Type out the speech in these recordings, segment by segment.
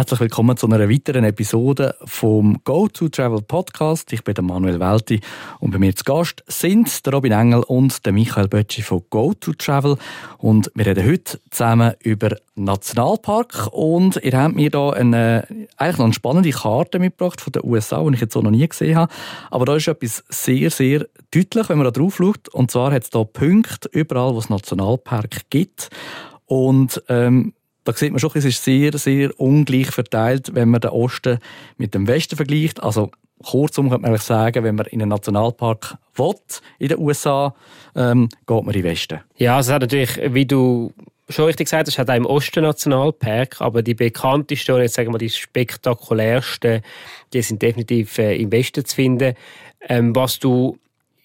Herzlich willkommen zu einer weiteren Episode vom Go to Travel Podcast. Ich bin der Manuel Welti und bei mir zu Gast sind der Robin Engel und der Michael Bötschi von Go to Travel. Und wir reden heute zusammen über Nationalpark und ihr habt mir da eine, eigentlich noch eine spannende Karte mitgebracht von den USA, die ich jetzt auch noch nie gesehen habe. Aber da ist etwas sehr, sehr deutlich, wenn man da drauf schaut. Und zwar hat es da Punkte überall, wo es Nationalpark gibt. Und ähm, da sieht man schon, es ist sehr, sehr ungleich verteilt, wenn man den Osten mit dem Westen vergleicht. Also kurzum könnte man sagen, wenn man in einen Nationalpark will, in den USA, ähm, geht man in den Westen. Ja, es hat natürlich, wie du schon richtig gesagt hast, hat auch im Osten Nationalpark, aber die bekanntesten und jetzt sagen wir die spektakulärsten, die sind definitiv äh, im Westen zu finden. Ähm, was du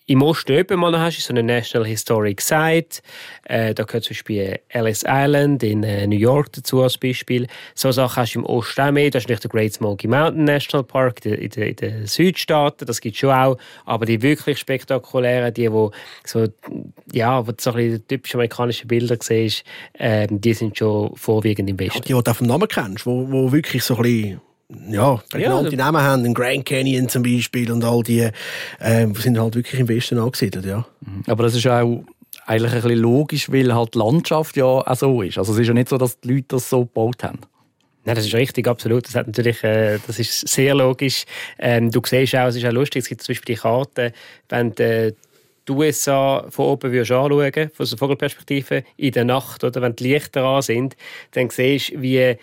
im Osten eben mal hast, ist so eine National Historic Site. Äh, da gehört zum Beispiel Ellis Island in äh, New York dazu als Beispiel. So Sachen hast du im Osten auch mehr. Da ist nicht der Great Smoky Mountain National Park in den, Südstaaten. Das gibt es schon auch. Aber die wirklich spektakulären, die, wo so, ja, wo du so ein bisschen typische amerikanische Bilder siehst, äh, die sind schon vorwiegend im Westen. Ja, die, die du auf dem Namen kennst, wo, wo wirklich so ein bisschen ja, prägnante ja, Namen haben, den Grand Canyon zum Beispiel und all die, äh, sind halt wirklich im Westen angesiedelt, ja. Mhm. Aber das ist auch eigentlich ein bisschen logisch, weil halt die Landschaft ja auch so ist. Also es ist ja nicht so, dass die Leute das so gebaut haben. Nein, das ist richtig, absolut. Das, hat natürlich, äh, das ist sehr logisch. Ähm, du siehst auch, es ist auch lustig, es gibt zum Beispiel die Karte, wenn die, die USA von oben würdest anschauen, von der Vogelperspektive, in der Nacht, oder wenn die Lichter an sind, dann siehst du, wie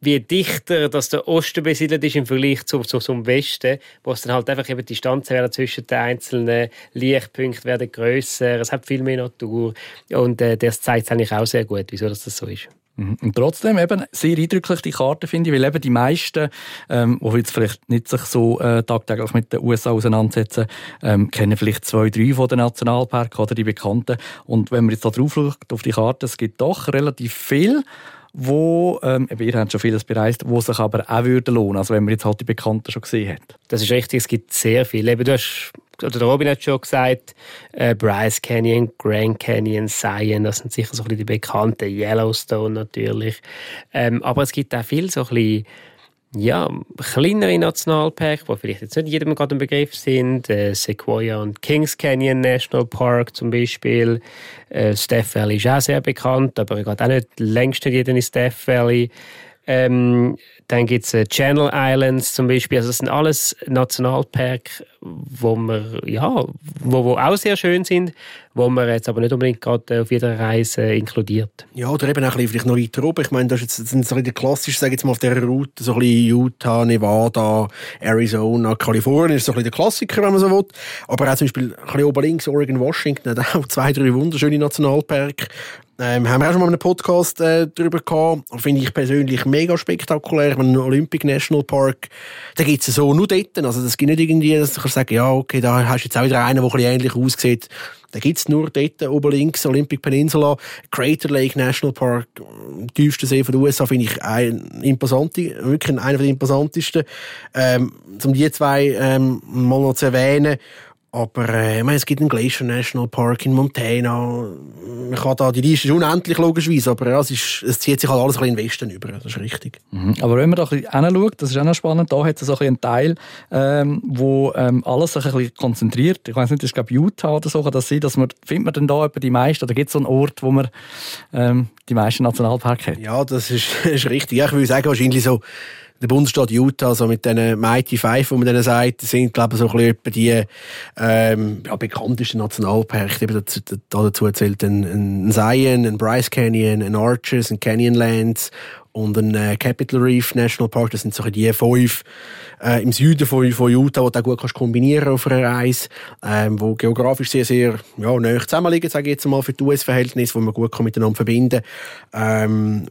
wie dichter dass der Osten besiedelt ist im Vergleich zu, zu, zum Westen, wo es dann halt einfach eben die Distanzen werden zwischen den einzelnen Lichtpunkten werden grösser, es hat viel mehr Natur und äh, das zeigt eigentlich auch sehr gut, wieso das, das so ist. Mhm. Und trotzdem eben sehr eindrücklich die Karte finde ich, weil eben die meisten, ähm, die jetzt vielleicht nicht sich so äh, tagtäglich mit den USA auseinandersetzen, ähm, kennen vielleicht zwei, drei von den Nationalparken oder die bekannten. Und wenn man jetzt da drauf schaut auf die Karte, es gibt doch relativ viel wo, ähm, ihr habt schon vieles bereist, wo sich aber auch würde lohnen, also wenn man jetzt halt die Bekannten schon gesehen hat. Das ist richtig, es gibt sehr viele. Du hast, oder der Robin hat schon gesagt, äh, Bryce Canyon, Grand Canyon, Zion, das sind sicher so ein bisschen die bekannten, Yellowstone natürlich. Ähm, aber es gibt auch viel so ein bisschen ja, kleinere Nationalparks, die vielleicht jetzt nicht jedem gerade ein Begriff sind. Äh, Sequoia und Kings Canyon National Park zum Beispiel. Äh, Steph Valley ist auch sehr bekannt, aber gehe auch nicht längst nicht jeder in Steph Valley. Ähm, dann gibt es äh, Channel Islands zum Beispiel. Also das sind alles Nationalparks, wo, wir, ja, wo, wo auch sehr schön sind, wo man jetzt aber nicht unbedingt gerade auf jeder Reise inkludiert. Ja, oder eben auch bisschen noch weiter oben. Ich meine, das, ist jetzt, so die klassischen, sage jetzt mal, auf dieser Route, so ein bisschen Utah, Nevada, Arizona, Kalifornien, ist so ein bisschen der Klassiker, wenn man so will. Aber auch zum Beispiel ein bisschen oben links, Oregon, Washington, hat auch zwei, drei wunderschöne Nationalparks. Ähm, haben wir auch schon mal einen Podcast äh, darüber gehabt. Finde ich persönlich mega spektakulär. Ich meine, Olympic National Park, da gibt es so nur dort. Also, das gibt nicht irgendwie, dass kannst sagen, ja, okay, da hast du jetzt auch wieder einen, der ein bisschen ähnlich aussieht. Da gibt es nur dort oben links, Olympic Peninsula, Crater Lake National Park, tiefste See von den USA, finde ich ein imposante, wirklich einer der imposantesten. Ähm, um die zwei ähm, mal noch zu erwähnen. Aber äh, ich meine, es gibt einen Glacier National Park in Montana. Man kann da, die Liste ist unendlich logischerweise, aber ja, es, ist, es zieht sich halt alles ein bisschen in den Westen über, das ist richtig. Mhm. Aber wenn man da ein bisschen hinschaut, das ist auch noch spannend, da hat es so ein einen Teil, ähm, wo ähm, alles sich ein bisschen konzentriert. Ich weiß nicht, das ist glaube Utah oder so, kann das sein, dass man, findet man denn da etwa die meisten, oder gibt es so einen Ort, wo man ähm, die meisten Nationalparks hat? Ja, das ist, ist richtig. Ja, ich würde sagen, wahrscheinlich so der Bundesstaat Utah, so mit diesen Mighty Five, wo man denen sagt, sind, glaube ich, so ein bisschen die ähm, ja, bekanntesten Nationalparks. Eben dazu, dazu zählt ein, ein Zion, ein Bryce Canyon, ein Arches, ein Canyonlands und ein äh, Capital Reef National Park. Das sind so die fünf äh, im Süden von, von Utah, die du gut kannst kombinieren auf einer Reise, ähm, wo geografisch sehr, sehr ja, nahe zusammenliegen, sage ich jetzt mal, für die US-Verhältnisse, wo man gut kann miteinander verbinden kann. Ähm,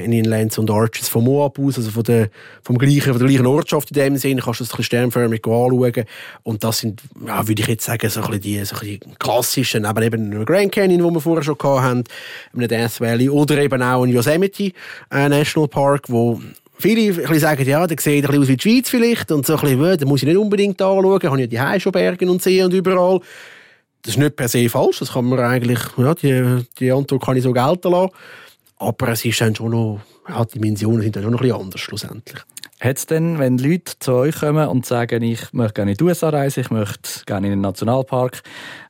Canyonlands und Arches von Moab aus, also von der, vom gleichen, von der gleichen Ortschaft in dem Sinne, kannst du das ein bisschen sternförmig anschauen. Und das sind, ja, würde ich jetzt sagen, so ein die, so ein klassischen, aber eben ein Grand Canyon, wo wir vorher schon haben, einem Death Valley, oder eben auch ein Yosemite äh, National Park, wo Viele sagen, ja, der sieht ein bisschen aus wie die Schweiz vielleicht und so ein bisschen, da muss ich nicht unbedingt anschauen, habe ja die Heim schon Berge und See und überall. Das ist nicht per se falsch, das kann man eigentlich, ja, die, die Antwort kann ich so gelten lassen. Aber es ist dann schon noch ja, die Dimensionen sind dann auch noch ein bisschen anders schlussendlich. Hat es denn, wenn Leute zu euch kommen und sagen, ich möchte gerne in die USA reisen, ich möchte gerne in den Nationalpark,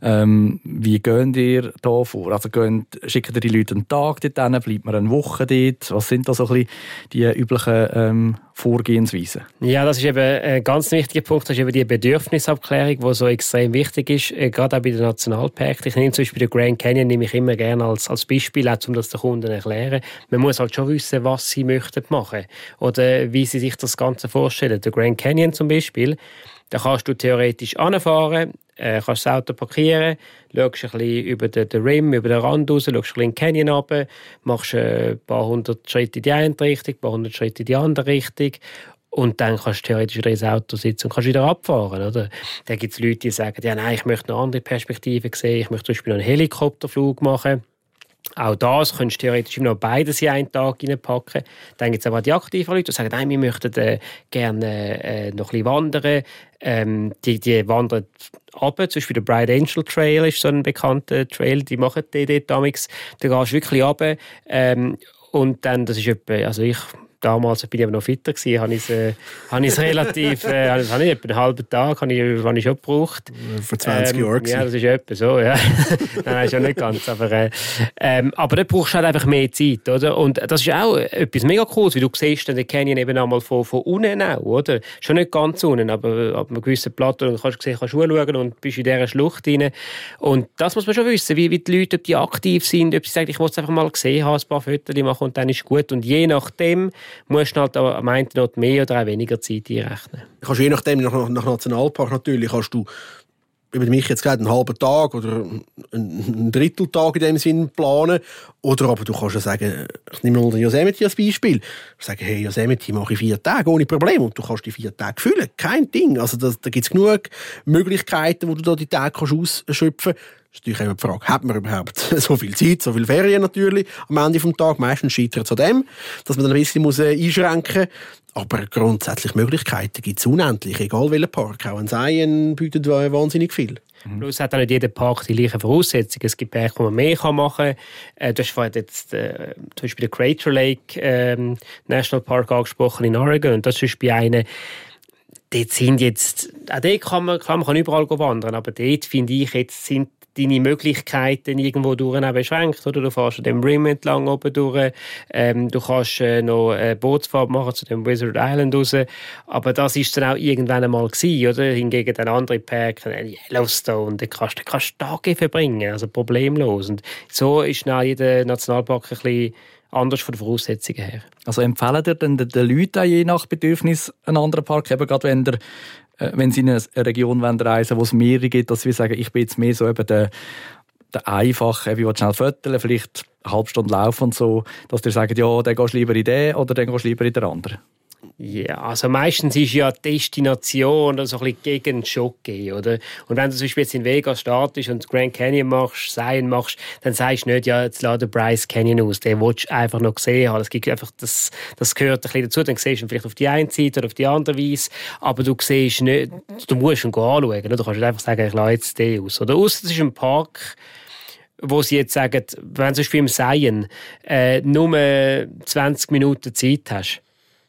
ähm, wie geht ihr da vor? Also gehen, schicken ihr die Leute einen Tag dort hin, bleibt man eine Woche dort? Was sind da so ein bisschen die üblichen ähm, Vorgehensweisen? Ja, das ist eben ein ganz wichtiger Punkt, das ist eben die Bedürfnisabklärung, die so extrem wichtig ist, äh, gerade auch bei den Nationalparks. Ich nehme zum Beispiel den Grand Canyon nehme ich immer gerne als, als Beispiel, auch, um das den Kunden zu erklären. Man muss halt schon wissen, was sie möchten machen oder wie sie sich das Ganze vorstellen. Der Grand Canyon zum Beispiel, da kannst du theoretisch anfahren, äh, kannst das Auto parkieren, schaust ein bisschen über den, den Rim, über den Rand raus, schaust ein bisschen in den Canyon runter, machst äh, ein paar hundert Schritte in die eine Richtung, ein paar hundert Schritte in die andere Richtung und dann kannst du theoretisch wieder ins Auto sitzen und kannst wieder abfahren. Oder? Dann gibt es Leute, die sagen, ja, nein, ich möchte eine andere Perspektive sehen, ich möchte zum Beispiel einen Helikopterflug machen auch das könntest du theoretisch noch beides in einen Tag reinpacken. Dann gibt es aber die aktiven Leute, die sagen, nein, wir möchten äh, gerne äh, noch ein bisschen wandern. Ähm, die, die wandern runter. Zum Beispiel der Bright Angel Trail ist so ein bekannter Trail, die machen die dort damals. Da gehst du wirklich runter. Ähm, und dann, das ist etwa, also ich damals bin ich aber noch fitter gewesen, habe ich es, äh, habe ich es relativ, äh, habe ich etwa einen halben Tag habe ich, habe ich schon gebraucht. Vor 20 ähm, Jahren. Ja, das ist etwa so, ja. Nein, ist ja nicht ganz, aber, äh, ähm, aber da brauchst du halt einfach mehr Zeit, oder? Und das ist auch etwas mega cooles, wie du siehst, den Canyon eben einmal von, von unten auch, oder? Schon nicht ganz unten, aber ab einem gewissen Plateau und kannst du sehen, kannst schauen und bist in dieser Schlucht rein. Und das muss man schon wissen, wie, wie die Leute, ob die aktiv sind, ob sie sagen, ich muss es einfach mal gesehen haben, ein paar Fotos machen und dann ist gut. Und je nachdem, musst du halt am einen Ort mehr oder auch weniger Zeit einrechnen. Kannst je nachdem, nach, nach Nationalpark natürlich, kannst du über mich jetzt gesagt, einen halben Tag oder einen Dritteltag in dem Sinn planen. Oder aber du kannst ja sagen, ich nehme mal den Yosemite als Beispiel. Ich sage, hey, Yosemite mache ich vier Tage ohne Problem und du kannst die vier Tage füllen. Kein Ding. Also da, da gibt es genug Möglichkeiten, wo du da die Tage kannst ausschöpfen kannst ist natürlich immer die Frage, hat man überhaupt so viel Zeit, so viel Ferien natürlich am Ende des Tages? Meistens scheitert es an dem, dass man dann ein bisschen muss, äh, einschränken muss. Aber grundsätzlich Möglichkeiten gibt es unendlich, egal welcher Park. Auch ein Seien bietet wahnsinnig viel. Mhm. Plus hat auch nicht jeder Park die gleichen Voraussetzungen. Es gibt Parks, wo man mehr machen kann. Äh, du hast vorhin jetzt äh, zum Beispiel den Crater Lake äh, National Park angesprochen in Oregon. Und das ist bei einem dort sind jetzt, auch dort kann man, klar, man kann überall wandern, aber dort finde ich jetzt sind deine Möglichkeiten irgendwo durch beschränkt. Oder? Du fährst an dem Rim entlang oben durch. Ähm, du kannst äh, noch eine Bootsfahrt machen zu dem Wizard Island raus. Aber das ist dann auch irgendwann einmal gewesen, oder? Hingegen dann andere Park, Yellowstone, da kannst du kannst Tage verbringen, also problemlos. Und so ist dann jeder Nationalpark ein bisschen anders von den Voraussetzungen her. Also empfehlen dir denn den Leuten je nach Bedürfnis einen anderen Park, eben gerade wenn äh, wenn sie in eine Region reisen wollen, wo es mehrere gibt, dass wir sagen, ich bin jetzt mehr so eben der, der einfache, will schnell föteln, vielleicht eine halbe Stunde laufen und so, dass die sagen, ja, dann gehst du lieber in den oder dann gehst du lieber in den anderen. Ja, also meistens ist ja Destination so ein bisschen gegen Schoki, oder? Und wenn du zum Beispiel jetzt in Vegas startest und Grand Canyon machst, Zion machst, dann sagst du nicht, ja, jetzt lade Bryce Canyon aus, den willst du einfach noch gesehen haben. Das, gibt einfach, das, das gehört ein bisschen dazu, dann siehst du ihn vielleicht auf die eine Seite oder auf die andere Weise, aber du siehst nicht, du musst ihn anschauen, oder? Du kannst nicht einfach sagen, ich lade jetzt den aus. Oder aus, das ist ein Park, wo sie jetzt sagen, wenn du zum Beispiel im Seien äh, nur 20 Minuten Zeit hast,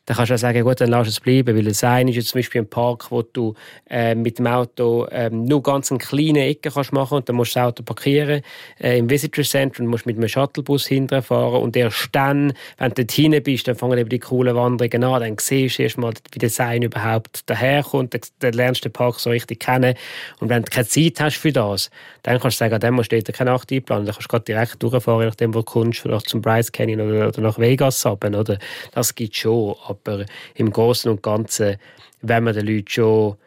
dann kannst du auch sagen, gut, dann lass es bleiben, weil das eine ist jetzt zum Beispiel ein Park, wo du äh, mit dem Auto ähm, nur ganz eine kleine Ecke kannst machen und dann musst du das Auto parkieren äh, im Visitor Center und musst mit einem Shuttlebus hinterfahren und erst dann, wenn du dort hinten bist, dann fangen eben die coolen Wanderungen an, dann siehst du erst mal, wie das Sein überhaupt daherkommt, dann, dann lernst du den Park so richtig kennen. Und wenn du keine Zeit hast für das, dann kannst du sagen, dann musst du dort keine Nacht einplanen, dann kannst du direkt durchfahren, nachdem du kommst, vielleicht zum Bryce Canyon oder, oder nach Vegas runter, oder? Das gibt schon, aber im Großen und Ganzen, wenn man den Leuten schon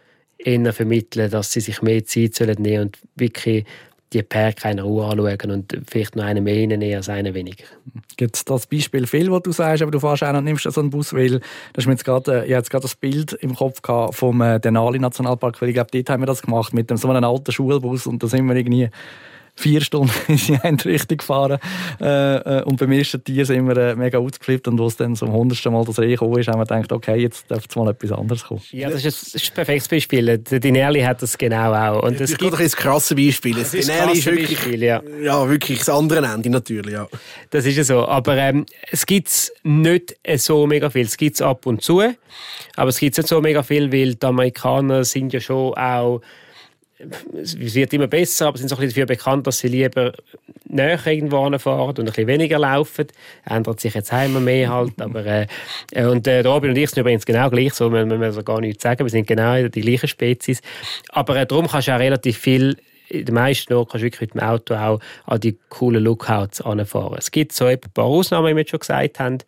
vermitteln, dass sie sich mehr Zeit sollen nehmen und wirklich die Perke in Ruhe anschauen und vielleicht noch einen mehr reinnehmen als einen weniger. Gibt das Beispiel viel, was du sagst, aber du fährst auch und nimmst so einen Bus, weil das ist mir jetzt gerade, ich hatte gerade das Bild im Kopf vom äh, Denali Nationalpark, weil ich glaube, dort haben wir das gemacht mit so einem alten Schulbus und da sind wir irgendwie vier Stunden in die eine Richtung gefahren. Äh, äh, und beim ersten Tier sind wir äh, mega ausgeflippt und wo es dann zum hundertsten Mal das Reh gekommen ist, haben wir gedacht, okay, jetzt darf es mal etwas anderes kommen. Ja, das ist, ein, das ist ein perfektes Beispiel. Der Dinelli hat das genau auch. Und das ist gerade ein krasses Beispiel. Das, das Dinelli ist wirklich, Beispiel, ja. ja. wirklich das andere Ende natürlich, ja. Das ist ja so. Aber ähm, es gibt nicht so mega viel. Es gibt es ab und zu. Aber es gibt nicht so mega viel, weil die Amerikaner sind ja schon auch es wird immer besser, aber sind so ein bisschen dafür bekannt, dass sie lieber näher irgendwo fahren und ein bisschen weniger laufen. Ändert sich jetzt immer mehr halt, aber äh, und äh, Robin und ich sind übrigens genau gleich, so wir müssen also gar nichts sagen, wir sind genau die gleichen Spezies. Aber äh, darum kannst du auch relativ viel in den meisten Orten kannst du wirklich mit dem Auto auch an die coolen Lookouts anfahren. Es gibt so ein paar Ausnahmen, wie wir schon gesagt haben.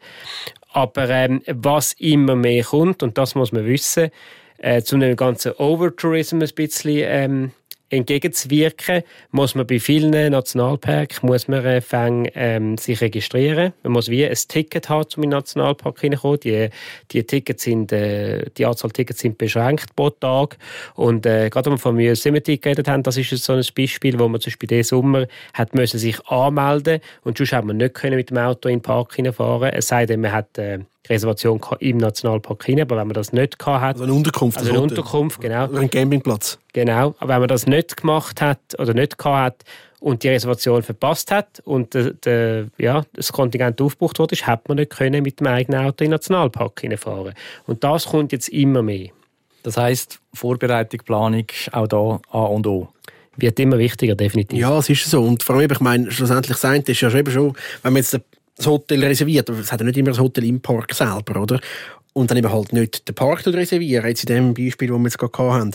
Aber ähm, was immer mehr kommt, und das muss man wissen, äh, zu einem ganzen Overtourism ein bisschen ähm, entgegenzuwirken, muss man bei vielen Nationalparks muss man äh, fang, ähm, sich registrieren. Man muss wie ein Ticket haben, um in den Nationalpark hineinzukommen. Die, die, Tickets sind, äh, die Anzahl Tickets sind beschränkt pro Tag. Und äh, gerade wenn wir von Yosemite geredet haben, das ist so ein Beispiel, wo man zum Beispiel diesen Sommer hat müssen sich anmelden und sonst hat man nicht können mit dem Auto in den Park hineinfahren. Es sei denn, man hat äh, Reservation im Nationalpark hinein, aber wenn man das nicht gehabt hat, also eine Unterkunft, also eine Unterkunft, genau, oder ein Campingplatz, genau, aber wenn man das nicht gemacht hat oder nicht gehabt hat und die Reservation verpasst hat und de, de, ja, das Kontingent aufgebucht wurde, hat man nicht können mit dem eigenen Auto in den Nationalpark hineinfahren. Und das kommt jetzt immer mehr. Das heißt Vorbereitung, Planung, auch da A und O wird immer wichtiger, definitiv. Ja, es ist so. Und vor allem, ich meine, schlussendlich sein, das ist ja schon, wenn man jetzt das Hotel reserviert. Aber es hat ja nicht immer das Hotel im Park selber, oder? Und dann eben halt nicht den Park reservieren, jetzt in dem Beispiel, wo wir jetzt gerade haben.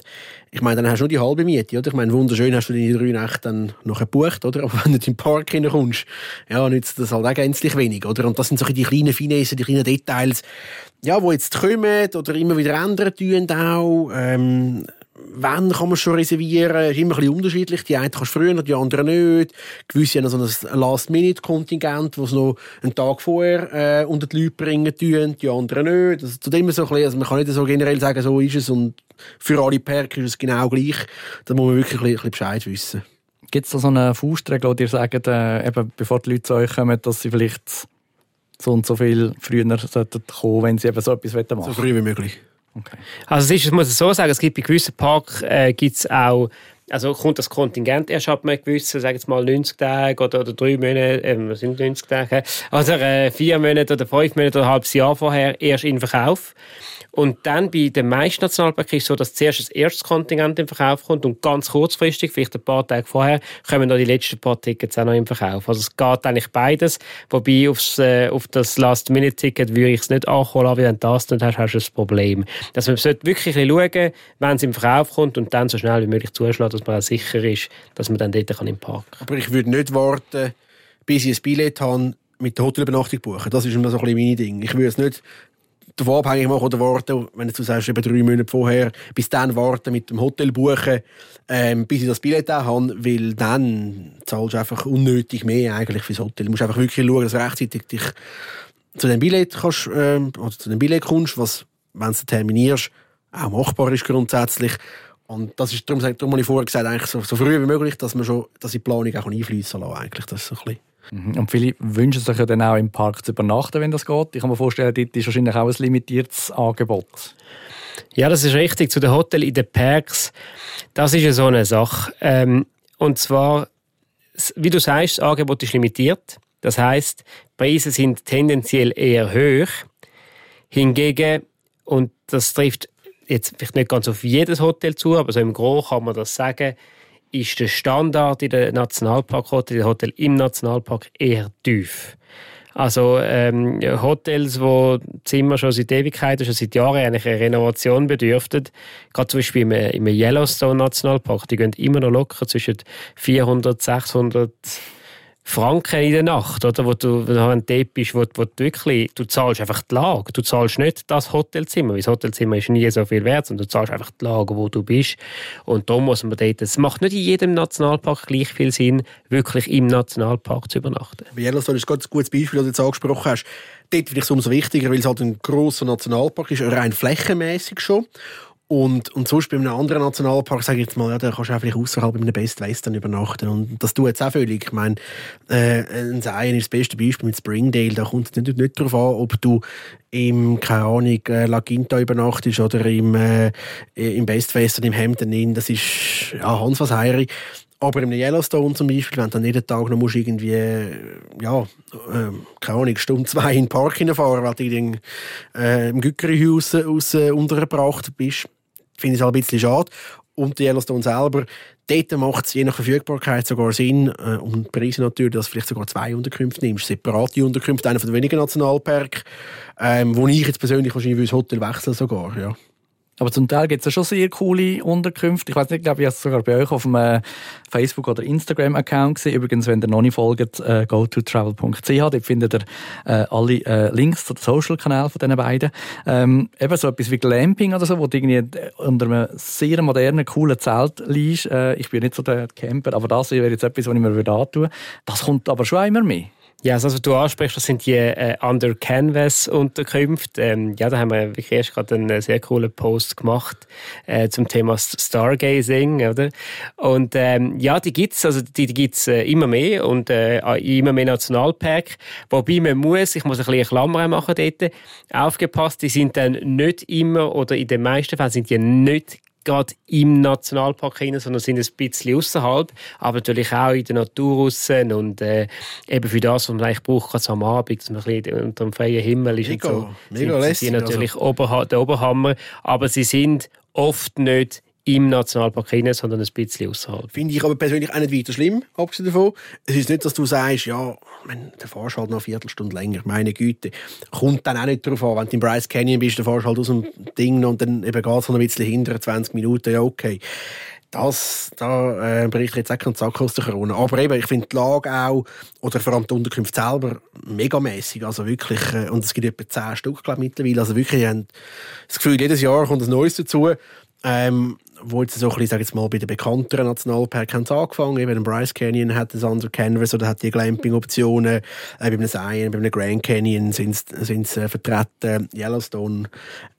Ich meine, dann hast du nur die halbe Miete, oder? Ich meine, wunderschön hast du deine drei Nächte dann noch gebucht, oder? Aber wenn du in den Park reinkommst, ja, nützt das halt auch gänzlich wenig, oder? Und das sind so die kleinen Finessen, die kleinen Details, ja, die jetzt kommen oder immer wieder ändern tun auch. Ähm, wann kann man schon reservieren? Es ist immer ein bisschen unterschiedlich. Die einen kannst du früher, die anderen nicht. Gewisse haben so ein Last-Minute-Kontingent, das sie noch einen Tag vorher äh, unter die Leute bringen tun, die anderen nicht. Also, zu immer so ein bisschen, also man kann nicht so generell sagen, so ist es und für alle Perks ist es genau gleich. Da muss man wirklich ein bisschen Bescheid wissen. Gibt es da so eine Faustregel, wo ihr sagt, äh, eben, bevor die Leute zu euch kommen, dass sie vielleicht so und so viel früher sollten kommen, wenn sie eben so etwas machen wollen? So früh wie möglich. Okay. Also es ist, ich muss so sagen, es gibt bei gewissen Parks äh, gibt's auch also kommt das Kontingent erst ab einem gewissen, sagen wir mal 90 Tage oder, oder drei Monate, äh, was sind 90 Tage, also äh, vier Monate oder fünf Monate oder ein halbes Jahr vorher erst in Verkauf. Und dann bei den meisten Nationalparks ist es so, dass zuerst das erste Kontingent im Verkauf kommt und ganz kurzfristig, vielleicht ein paar Tage vorher, kommen noch die letzten paar Tickets auch noch im Verkauf. Also es geht eigentlich beides. Wobei aufs, äh, auf das Last-Minute-Ticket würde ich es nicht anholen, aber wenn du das nicht hast, hast du ein Problem. Dass man sollte wirklich schauen, wenn es im Verkauf kommt und dann so schnell wie möglich zuschlagen, dass man auch sicher ist, dass man dann dort kann im Park kann. Aber ich würde nicht warten, bis ich ein Billett habe, mit der Hotelübernachtung buchen. Das ist immer so ein bisschen mein Ding. Ich würde es nicht davon abhängig machen oder warten, wenn du sagst, eben drei Monate vorher, bis dann warten mit dem Hotel buchen, ähm, bis ich das Billett auch habe, weil dann zahlst du einfach unnötig mehr eigentlich fürs Hotel. Du musst einfach wirklich schauen, dass du rechtzeitig dich zu dem Billett kannst, ähm, oder zu dem Billett kommst, was, wenn du terminierst, auch machbar ist grundsätzlich. Und das ist, darum, darum habe ich vorher gesagt, eigentlich so, so früh wie möglich, dass man schon, dass die Planung auch einfließen lassen eigentlich. Das ist so ein bisschen Mhm. Und viele wünschen sich ja dann auch im Park zu übernachten, wenn das geht. Ich kann mir vorstellen, dort ist wahrscheinlich auch ein limitiertes Angebot. Ja, das ist richtig. Zu den Hotels in den Parks, das ist ja so eine Sache. Ähm, und zwar, wie du sagst, das Angebot ist limitiert. Das heißt, Preise sind tendenziell eher hoch. Hingegen, und das trifft jetzt vielleicht nicht ganz auf jedes Hotel zu, aber so im Großen kann man das sagen, ist der Standard in den Nationalparkhotels, in Hotel im Nationalpark eher tief. Also ähm, Hotels, wo Zimmer schon seit Ewigkeiten, schon seit Jahren eigentlich eine Renovation bedürften, gerade zum Beispiel im, im Yellowstone Nationalpark, die gehen immer noch locker zwischen 400, 600 Franken in der Nacht, oder? Wo du, wenn du dort bist, wo, wo du wirklich, du zahlst einfach die Lage. Du zahlst nicht das Hotelzimmer, weil das Hotelzimmer ist nie so viel wert, sondern du zahlst einfach die Lage, wo du bist. Und da muss man dort, es macht nicht in jedem Nationalpark gleich viel Sinn, wirklich im Nationalpark zu übernachten. Yellowstone ist ein gutes Beispiel, das du jetzt angesprochen hast. Dort finde ich es umso wichtiger, weil es halt ein grosser Nationalpark ist, rein flächenmäßig schon. Und, und sonst bei einem anderen Nationalpark, sage ich jetzt mal, ja, da kannst du auch vielleicht außerhalb in einem Best Western übernachten. Und das tut jetzt auch völlig. Ich meine, äh, ein Seien ist das beste Beispiel mit Springdale. Da kommt es nicht, nicht darauf an, ob du im, keine Ahnung, äh, La Quinta übernachtest oder im, äh, im Best Western, im Hampton Inn. Das ist, ja, Hans was Heiri. Aber im Yellowstone zum Beispiel, wenn du dann jeden Tag noch musst irgendwie, ja, äh, keine Ahnung, Stunde, zwei in den Park hineinfahren, weil du in, äh, im Gückerihaus aus, äh, untergebracht bist, finde ich es ein bisschen schade. Und die Yellowstone selber, dort macht es je nach Verfügbarkeit sogar Sinn, äh, und Preise natürlich, dass du vielleicht sogar zwei Unterkünfte nimmst, separate Unterkünfte, einer von den wenigen Nationalparks, ähm, wo ich jetzt persönlich wahrscheinlich das Hotel wechseln sogar, ja. Aber zum Teil gibt es ja schon sehr coole Unterkünfte. Ich weiß nicht, ich glaube, ich habe es sogar bei euch auf dem äh, Facebook- oder Instagram-Account gesehen. Übrigens, wenn ihr noch nicht folgt, äh, go2travel.ch, dort findet ihr äh, alle äh, Links zu den Social-Kanälen von diesen beiden. Ähm, eben so etwas wie Glamping oder so, wo du irgendwie unter einem sehr modernen, coolen Zelt liegst. Äh, ich bin nicht so der Camper, aber das wäre jetzt etwas, was ich mir antun würde. Das kommt aber schon immer mehr. Ja, also, was du ansprichst, das sind die äh, Under Canvas Unterkünfte. Ähm, ja, da haben wir wirklich erst gerade einen sehr coolen Post gemacht äh, zum Thema Stargazing, oder? Und ähm, ja, die gibt's, also die, die gibt's äh, immer mehr und äh, immer mehr Nationalpark. Wobei man muss, ich muss ein bisschen Klammer machen dort, aufgepasst, die sind dann nicht immer oder in den meisten Fällen sind die nicht gerade im Nationalpark hinein, sondern sind ein bisschen außerhalb, aber natürlich auch in der Natur aussen und äh, eben für das, was man eigentlich braucht, gerade am Abend, dass man ein bisschen unter dem freien Himmel ist mega, und so, mega sind, lässig, sind natürlich also. Oberha der Oberhammer, aber sie sind oft nicht im Nationalpark hinein, sondern ein bisschen außerhalb. Finde ich aber persönlich auch nicht weiter schlimm, abgesehen davon. Es ist nicht, dass du sagst, ja, wenn, der fahrst halt noch eine Viertelstunde länger, meine Güte. Kommt dann auch nicht darauf an, wenn du im Bryce Canyon bist, dann fahrst halt aus dem Ding und dann eben geht es noch ein bisschen hinter, 20 Minuten, ja okay. Das, da äh, berichte ich jetzt auch keinen Sack aus der Corona. Aber eben, ich finde die Lage auch, oder vor allem die Unterkünfte selber, megamäßig. Also wirklich, äh, und es gibt etwa 10 Stück, glaube ich, mittlerweile. Also wirklich, ich habe das Gefühl, jedes Jahr kommt ein Neues dazu. Ähm, wo jetzt so ein bisschen, sag jetzt mal, bei den bekannteren Nationalparks haben angefangen. Eben Bryce Canyon hat das Under Canvas oder hat die Glamping-Optionen. Äh, bei einem Zion, bei einem Grand Canyon sind sie äh, vertreten. Yellowstone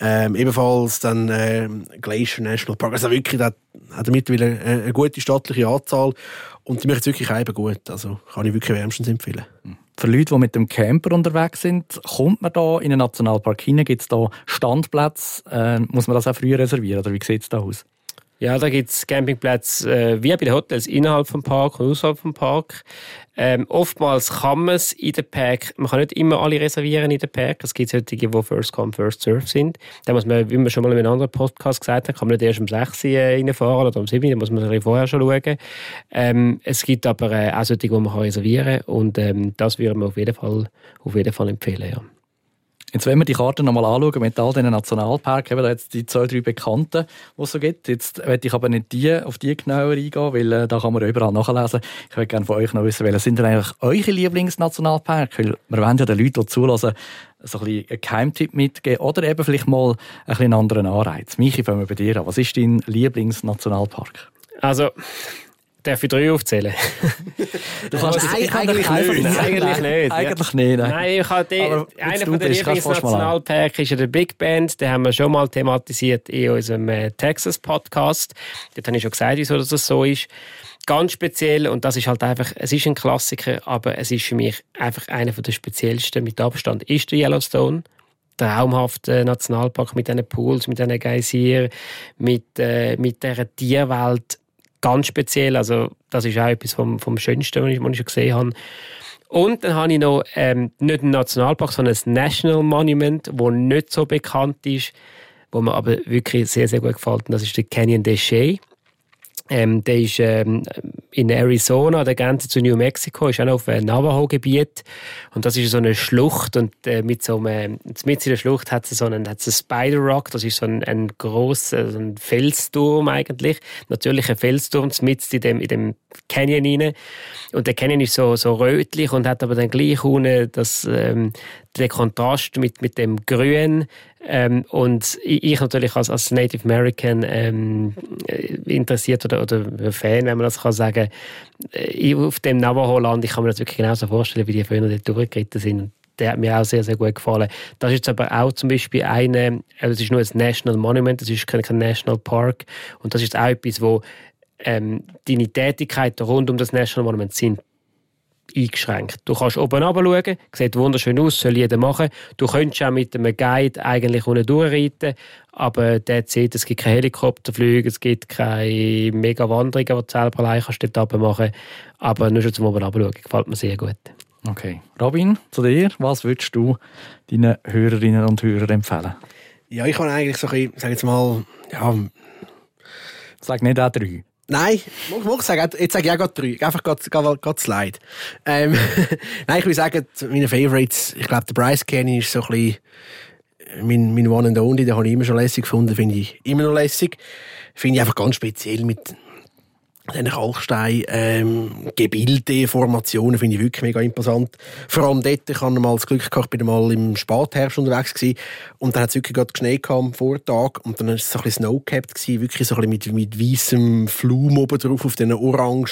ähm, ebenfalls. Dann äh, Glacier National Park. Also wirklich, da hat er mittlerweile eine, eine gute stattliche Anzahl. Und die machen es wirklich eben gut. Also kann ich wirklich wärmstens empfehlen. Für Leute, die mit dem Camper unterwegs sind, kommt man da in einen Nationalpark hinein? Gibt es da Standplätze? Äh, muss man das auch früher reservieren? Oder wie sieht es da aus? Ja, da gibt es Campingplätze äh, wie bei den Hotels innerhalb vom Park und außerhalb vom Park. Ähm, oftmals kann man es in den Park, man kann nicht immer alle reservieren in den Park. Es gibt solche, die First Come, First Serve sind. Da muss man, wie wir schon mal in einem anderen Podcast gesagt haben, kann man nicht erst um 6 Uhr äh, reinfahren oder um 7 Uhr, da muss man ein vorher schon schauen. Ähm, es gibt aber äh, auch solche, die man kann reservieren kann und ähm, das würde man auf jeden Fall, auf jeden Fall empfehlen, ja. Jetzt wenn wir die Karte nochmal anschauen mit all diesen Nationalparks, eben da jetzt die zwei, drei Bekannten, die es so gibt. Jetzt möchte ich aber nicht die, auf die genauer eingehen, weil äh, da kann man überall nachlesen. Ich würde gerne von euch noch wissen, welche sind denn eigentlich eure Lieblingsnationalparks? Weil wir wollen ja den Leuten, die zulassen, so ein bisschen einen Geheimtipp mitgeben oder eben vielleicht mal ein bisschen anderen Anreiz. Michi, fangen wir bei dir an. Was ist dein Lieblingsnationalpark? Also, Darf ich drei aufzählen? Du kannst das eigentlich, eigentlich nicht. Nein, eigentlich nicht. Eigentlich nicht. Nein, nein ich habe Aber einer von den mal Lieblingsnationalparks ist ja der Big Band. Den haben wir schon mal thematisiert in unserem äh, Texas-Podcast. Dort habe ich schon gesagt, wieso das so ist. Ganz speziell, und das ist halt einfach, es ist ein Klassiker, aber es ist für mich einfach einer der speziellsten mit Abstand, ist der Yellowstone traumhafte Nationalpark mit diesen Pools, mit diesen Geysir, mit, äh, mit dieser Tierwelt ganz speziell. Also das ist auch etwas vom, vom Schönsten, was ich, was ich gesehen habe. Und dann habe ich noch ähm, nicht ein Nationalpark, sondern ein National Monument, das nicht so bekannt ist, wo mir aber wirklich sehr, sehr gut gefällt. Und das ist der Canyon de Chelly. Ähm, der ist ähm, in Arizona, der Grenze zu New Mexico, ist auch noch auf einem Navajo-Gebiet. Und das ist so eine Schlucht. Und äh, mit so einem, mit in der Schlucht hat es so einen, einen Spider Rock. Das ist so ein, ein grosser so ein Felsturm eigentlich. Natürlich ein Felsturm mit in dem, in dem Canyon rein. Und der Canyon ist so, so rötlich und hat aber dann gleich ohne das, ähm, den Kontrast mit, mit dem Grün. Ähm, und ich natürlich als, als Native American ähm, interessiert oder, oder Fan, wenn man das kann sagen, äh, auf dem Navajo-Land, ich kann mir das wirklich genauso vorstellen, wie die früher dort durchgeritten sind. der hat mir auch sehr, sehr gut gefallen. Das ist jetzt aber auch zum Beispiel eine, also das ist nur ein National Monument, das ist kein, kein National Park und das ist auch etwas, wo ähm, deine Tätigkeiten rund um das National Monument sind eingeschränkt. Du kannst oben schauen, sieht wunderschön aus, soll jeder machen. Du könntest auch mit einem Guide eigentlich unten durchreiten, aber der sieht, es gibt keine Helikopterflüge, es gibt keine mega Wanderungen, die du selber allein kannst dort machen Aber nur schon zum oben schauen, gefällt mir sehr gut. Okay. Robin, zu dir, was würdest du deinen Hörerinnen und Hörern empfehlen? Ja, ich kann eigentlich so ein bisschen, sag jetzt mal, ja... Sag nicht auch drei. Nein, ich sagen, jetzt sage ich auch gerade drei. Einfach gerade Slide. Ähm, Nein, ich würde sagen, meine Favorites, ich glaube, der Bryce Canyon ist so ein bisschen mein, mein One and Only, den habe ich immer schon lässig gefunden, finde ich immer noch lässig. Finde ich einfach ganz speziell mit, diesen Kalkstein, ähm, Formationen finde ich wirklich mega imposant. Vor allem dort, ich hatte mal das Glück gehabt, ich bin mal im Spätherbst unterwegs gewesen, und dann hat es wirklich gerade geschneit am Vortag und dann war es so ein bisschen snowcapped gewesen, wirklich so ein bisschen mit, mit weißem Flum oben drauf auf diesen orangen,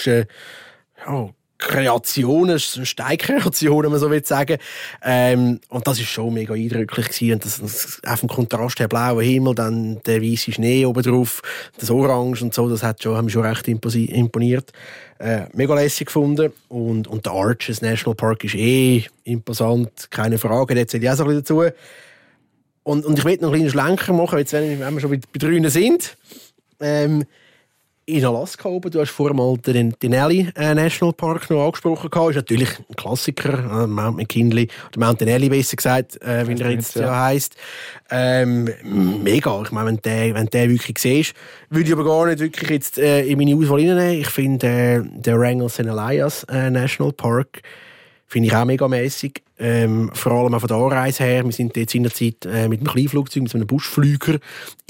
ja, Kreationen, Steinkreationen, man so will sagen. Ähm, und das ist schon mega eindrücklich gewesen. Und das, das, auf dem Kontrast der blaue Himmel, dann der weiße Schnee oben drauf, das Orange und so, das hat schon, haben mich schon recht imponiert. Äh, mega lässig gefunden. Und, und der Arches National Park ist eh imposant, keine Frage. Der zählt ja auch so ein bisschen dazu. Und, und ich will noch einen kleinen Schlenker machen, jetzt, wenn, wir schon bei, bei Drünen sind. Ähm, in Alaska oben. Du hast vorher mal den Denali äh, National Park noch angesprochen. Das Ist natürlich ein Klassiker, äh, Mount McKinley, oder Mount Denali besser gesagt, äh, wie er jetzt ja heisst. Ähm, mega. Ich meine, wenn der, wenn der wirklich siehst, würde ich aber gar nicht wirklich jetzt äh, in meine Auswahl reinnehmen. Ich finde äh, der Wrangell St. Elias äh, National Park Finde ich auch mega mäßig. Ähm, vor allem auch von der Anreise her. Wir sind jetzt in der Zeit äh, mit einem Kleinflugzeug, mit einem Buschflüger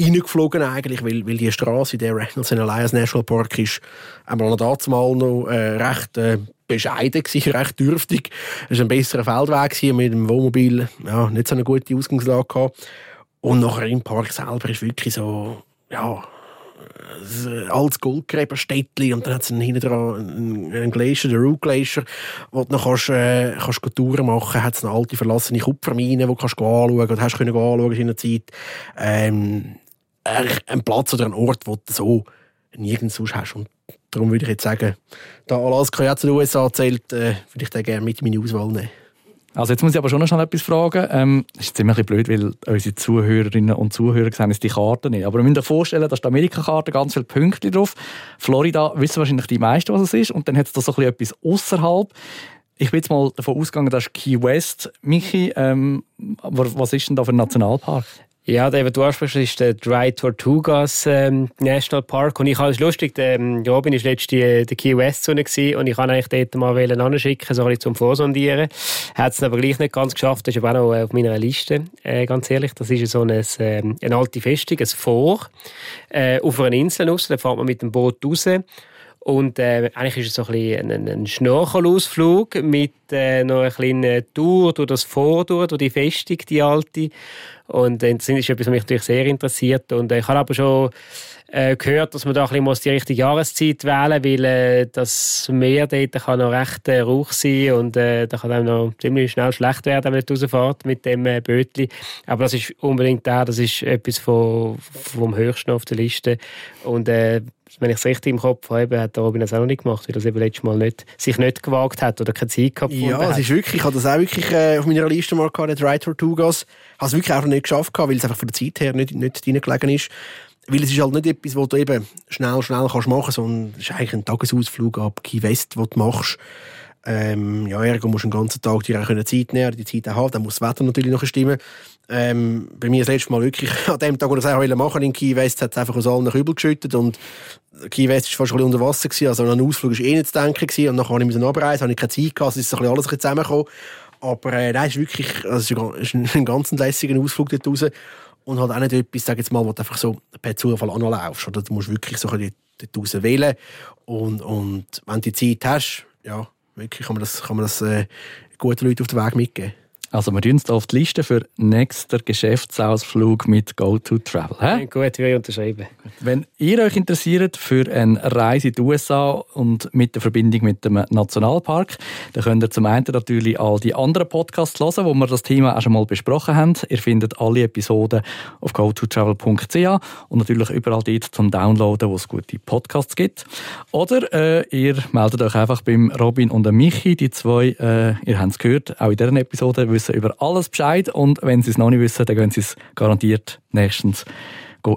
reingeflogen eigentlich, weil, weil die Straße, der Reynolds Alliance National Park ist, einmal dazu mal noch äh, recht äh, bescheiden gewesen, recht dürftig. Es war ein besserer Feldweg gewesen, mit dem Wohnmobil, ja, nicht so eine gute Ausgangslage gehabt. Und nachher im Park selber ist wirklich so, ja, altes Goldgräberstädtchen und dann hat es hinten dran einen Glacier, den Root Glacier, wo du noch kannst, äh, kannst Touren machen hat es eine alte verlassene Kupfermine, die du kannst anschauen oder hast können anschauen in der Zeit. Ähm, ein Platz oder ein Ort, wo du so nirgends sonst hast. Und darum würde ich jetzt sagen, da Alaska ja zu den USA zählt, äh, würde ich den gerne mit in meine Auswahl nehmen. Also jetzt muss ich aber schon noch schnell etwas fragen. Ähm, ist ziemlich blöd, weil unsere Zuhörerinnen und Zuhörer sehen uns die Karte nicht. Aber wir müssen uns vorstellen, da ist die Amerika-Karte ganz viele Punkte drauf. Florida wissen wahrscheinlich die meisten, was es ist. Und dann hat es da so ein bisschen etwas außerhalb. Ich bin jetzt mal davon ausgegangen, das ist Key West. Michi, ähm, was ist denn da für ein Nationalpark? Ja, der, du ansprichst, ist der Dry Tortugas ähm, National Park. Und ich habe es lustig, der ähm, Robin war letztens in der Key West Zone und ich wollte eigentlich dort mal anschicken, so ein bisschen zum Vorsondieren. Hat es aber gleich nicht ganz geschafft. Das ist aber auch noch äh, auf meiner Liste, äh, ganz ehrlich. Das ist so eine, ähm, eine alte Festung, ein Fort, äh, auf einer Insel raus. Da fährt man mit dem Boot raus. Und äh, eigentlich ist es so ein, bisschen ein, ein Schnorchelausflug mit äh, noch einer kleinen Tour durch das Fort, durch die Festung, die alte. Und äh, das ist etwas, was mich natürlich sehr interessiert. Und äh, ich habe aber schon äh, gehört, dass man da ein bisschen die richtige Jahreszeit wählen muss, weil äh, das Meer dort kann noch recht äh, rauch sein und äh, da kann einem noch ziemlich schnell schlecht werden, wenn man rausfährt mit dem äh, Bötli. Aber das ist unbedingt da, das ist etwas von, vom Höchsten auf der Liste. Und äh, wenn ich es richtig im Kopf habe, hat Robin das auch noch nicht gemacht, weil er es eben letztes Mal nicht, sich nicht gewagt hat oder keine Zeit gehabt Ja, es ist wirklich, ich habe das auch wirklich äh, auf meiner Liste mal gehabt, Ride Tortugas. Ich habe es wirklich einfach nicht geschafft, weil es einfach von der Zeit her nicht, nicht reingelegen ist. Weil es ist halt nicht etwas, was du eben schnell, schnell kannst machen kannst, sondern es ist eigentlich ein Tagesausflug ab Key West, den du machst. Ähm, ja, ergo musst du den ganzen Tag dir auch Zeit nehmen, die Zeit auch haben, dann muss das Wetter natürlich noch stimmen. Ähm, bei mir das letzte Mal wirklich, an dem Tag, wo ich es machen in Key West, hat es einfach aus allen Kübel geschüttet und Key West war fast ein unter Wasser gewesen, also an einen Ausflug war eh nicht zu denken gewesen und dann habe ich abreisen, habe ich keine Zeit gehabt, es ist so ein alles zusammengekommen. Aber äh, nein, es ist wirklich, also es ist ein, ein ganz lässiger Ausflug dort raus und halt auch nicht etwas, sag jetzt mal, wo du einfach so per Zufall anlaufst. Oder du musst wirklich so dort raus wählen. Und, und wenn du die Zeit hast, ja, wirklich kann man das, kann man das äh, guten Leuten auf den Weg mitgeben. Also wir tun uns auf die Liste für nächster Geschäftsausflug mit Go to Travel. He? Gut, wir unterschreiben. Wenn ihr euch interessiert für eine Reise in die USA und mit der Verbindung mit dem Nationalpark, dann könnt ihr zum einen natürlich all die anderen Podcasts hören, wo wir das Thema auch schon mal besprochen haben. Ihr findet alle Episoden auf gototravel.ch und natürlich überall dort zum Downloaden, wo es gute Podcasts gibt. Oder äh, ihr meldet euch einfach beim Robin und dem Michi, die zwei, äh, ihr habt es gehört, auch in dieser Episode wissen über alles Bescheid und wenn sie es noch nicht wissen, dann gehen sie es garantiert nächstens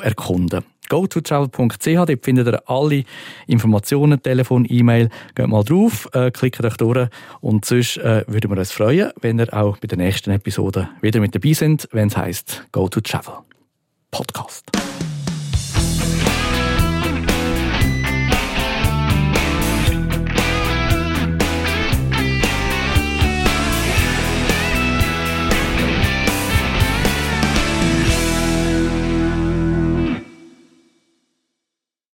erkunden gototravel.ch, dort findet ihr alle Informationen, Telefon, E-Mail. Geht mal drauf, äh, klickt euch durch und sonst äh, würden wir uns freuen, wenn ihr auch bei der nächsten Episode wieder mit dabei sind, wenn es heisst Go to Travel Podcast.